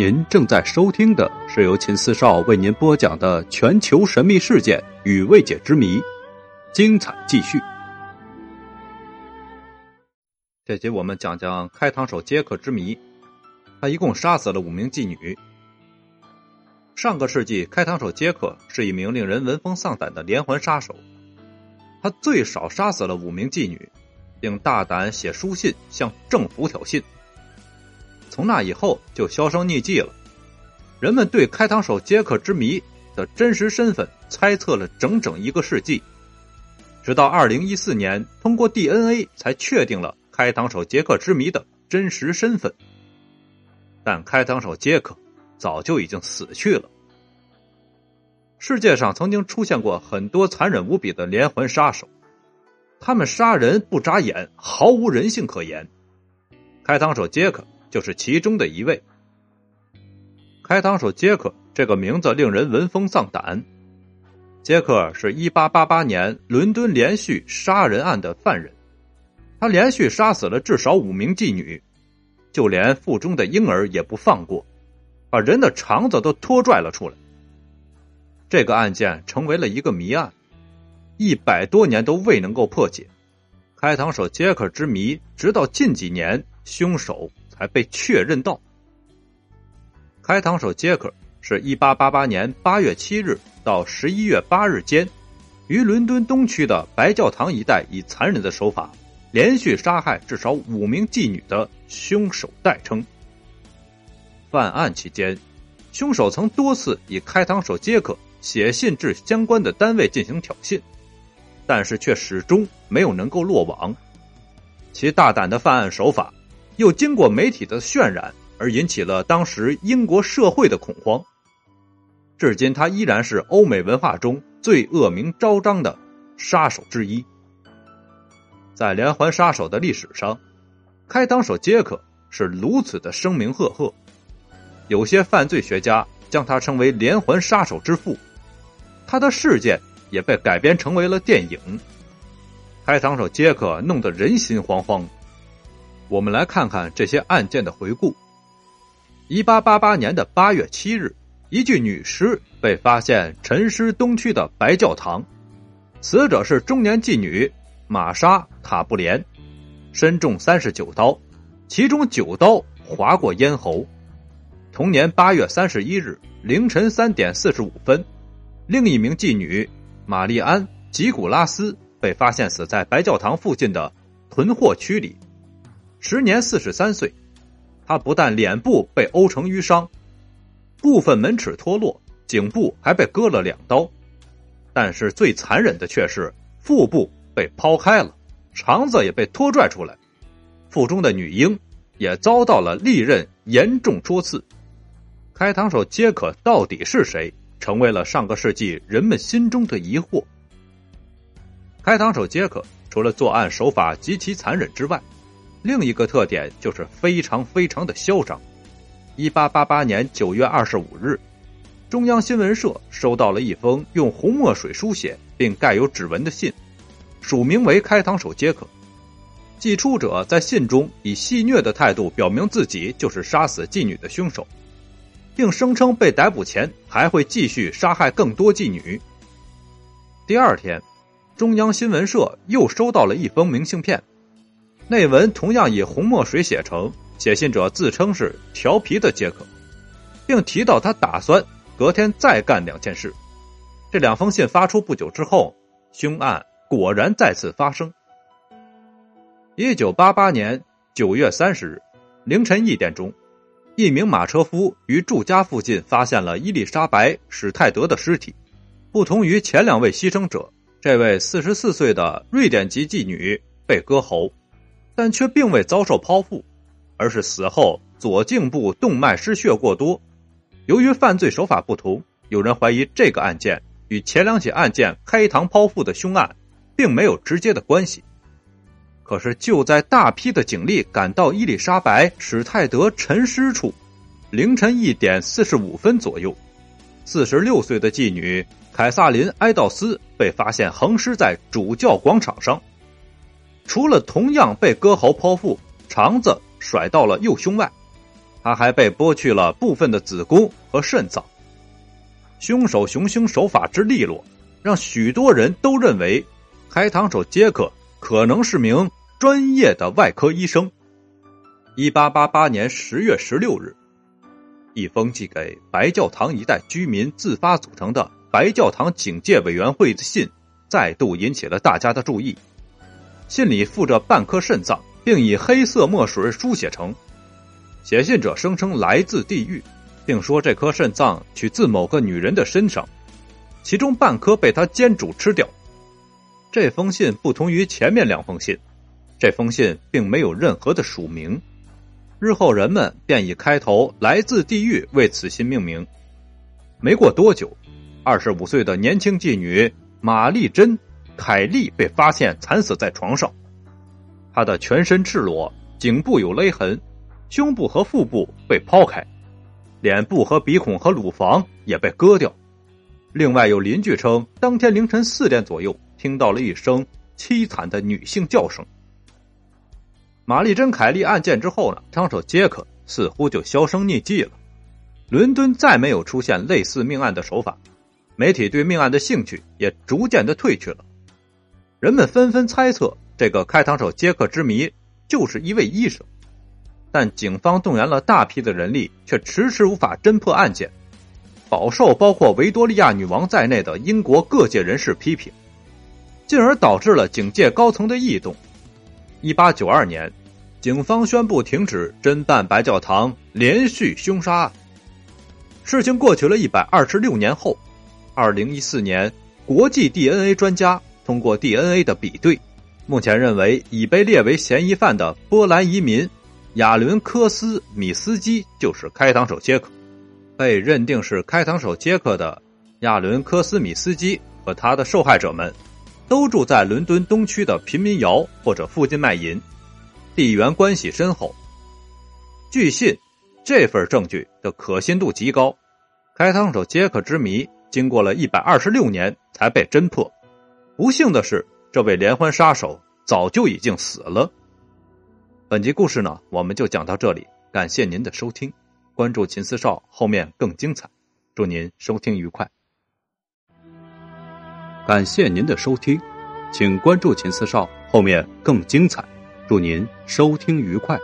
您正在收听的是由秦四少为您播讲的全球神秘事件与未解之谜，精彩继续。这集我们讲讲开膛手杰克之谜，他一共杀死了五名妓女。上个世纪，开膛手杰克是一名令人闻风丧胆的连环杀手，他最少杀死了五名妓女，并大胆写书信向政府挑衅。从那以后就销声匿迹了，人们对开膛手杰克之谜的真实身份猜测了整整一个世纪，直到二零一四年，通过 DNA 才确定了开膛手杰克之谜的真实身份。但开膛手杰克早就已经死去了。世界上曾经出现过很多残忍无比的连环杀手，他们杀人不眨眼，毫无人性可言。开膛手杰克。就是其中的一位。开膛手杰克这个名字令人闻风丧胆。杰克是一八八八年伦敦连续杀人案的犯人，他连续杀死了至少五名妓女，就连腹中的婴儿也不放过，把人的肠子都拖拽了出来。这个案件成为了一个谜案，一百多年都未能够破解。开膛手杰克之谜，直到近几年，凶手。还被确认到，开膛手杰克是一八八八年八月七日到十一月八日间，于伦敦东区的白教堂一带以残忍的手法连续杀害至少五名妓女的凶手代称。犯案期间，凶手曾多次以开膛手杰克写信至相关的单位进行挑衅，但是却始终没有能够落网。其大胆的犯案手法。又经过媒体的渲染，而引起了当时英国社会的恐慌。至今，他依然是欧美文化中最恶名昭彰的杀手之一。在连环杀手的历史上，开膛手杰克是如此的声名赫赫，有些犯罪学家将他称为连环杀手之父。他的事件也被改编成为了电影。开膛手杰克弄得人心惶惶。我们来看看这些案件的回顾。一八八八年的八月七日，一具女尸被发现沉尸东区的白教堂，死者是中年妓女玛莎·塔布莲，身中三十九刀，其中九刀划过咽喉。同年八月三十一日凌晨三点四十五分，另一名妓女玛丽安·吉古拉斯被发现死在白教堂附近的囤货区里。时年四十三岁，他不但脸部被殴成淤伤，部分门齿脱落，颈部还被割了两刀，但是最残忍的却是腹部被剖开了，肠子也被拖拽出来，腹中的女婴也遭到了利刃严重戳刺。开膛手杰克到底是谁，成为了上个世纪人们心中的疑惑。开膛手杰克除了作案手法极其残忍之外，另一个特点就是非常非常的嚣张。一八八八年九月二十五日，中央新闻社收到了一封用红墨水书写并盖有指纹的信，署名为“开膛手杰克”。寄出者在信中以戏谑的态度表明自己就是杀死妓女的凶手，并声称被逮捕前还会继续杀害更多妓女。第二天，中央新闻社又收到了一封明信片。内文同样以红墨水写成，写信者自称是调皮的杰克，并提到他打算隔天再干两件事。这两封信发出不久之后，凶案果然再次发生。一九八八年九月三十日凌晨一点钟，一名马车夫于住家附近发现了伊丽莎白·史泰德的尸体。不同于前两位牺牲者，这位四十四岁的瑞典籍妓女被割喉。但却并未遭受剖腹，而是死后左颈部动脉失血过多。由于犯罪手法不同，有人怀疑这个案件与前两起案件开膛剖腹的凶案并没有直接的关系。可是就在大批的警力赶到伊丽莎白·史泰德沉尸处，凌晨一点四十五分左右，四十六岁的妓女凯撒琳·埃道斯被发现横尸在主教广场上。除了同样被割喉剖腹，肠子甩到了右胸外，他还被剥去了部分的子宫和肾脏。凶手行凶手法之利落，让许多人都认为开膛手杰克可能是名专业的外科医生。一八八八年十月十六日，一封寄给白教堂一带居民自发组成的白教堂警戒委员会的信，再度引起了大家的注意。信里附着半颗肾脏，并以黑色墨水书写成。写信者声称来自地狱。并说这颗肾脏取自某个女人的身上，其中半颗被他煎煮吃掉。这封信不同于前面两封信，这封信并没有任何的署名。日后人们便以开头“来自地狱”为此信命名。没过多久，二十五岁的年轻妓女玛丽珍·凯利被发现惨死在床上，她的全身赤裸，颈部有勒痕，胸部和腹部被剖开。脸部和鼻孔和乳房也被割掉。另外有邻居称，当天凌晨四点左右听到了一声凄惨的女性叫声。玛丽珍·凯利案件之后呢，枪手杰克似乎就销声匿迹了。伦敦再没有出现类似命案的手法，媒体对命案的兴趣也逐渐的退去了。人们纷纷猜测，这个开膛手杰克之谜就是一位医生。但警方动员了大批的人力，却迟迟无法侦破案件，饱受包括维多利亚女王在内的英国各界人士批评，进而导致了警界高层的异动。一八九二年，警方宣布停止侦办白教堂连续凶杀案。事情过去了一百二十六年后，二零一四年，国际 DNA 专家通过 DNA 的比对，目前认为已被列为嫌疑犯的波兰移民。亚伦·科斯米斯基就是开膛手杰克，被认定是开膛手杰克的亚伦·科斯米斯基和他的受害者们，都住在伦敦东区的贫民窑或者附近卖淫，地缘关系深厚。据信，这份证据的可信度极高，开膛手杰克之谜经过了一百二十六年才被侦破。不幸的是，这位连环杀手早就已经死了。本集故事呢，我们就讲到这里。感谢您的收听，关注秦四少，后面更精彩。祝您收听愉快。感谢您的收听，请关注秦四少，后面更精彩。祝您收听愉快。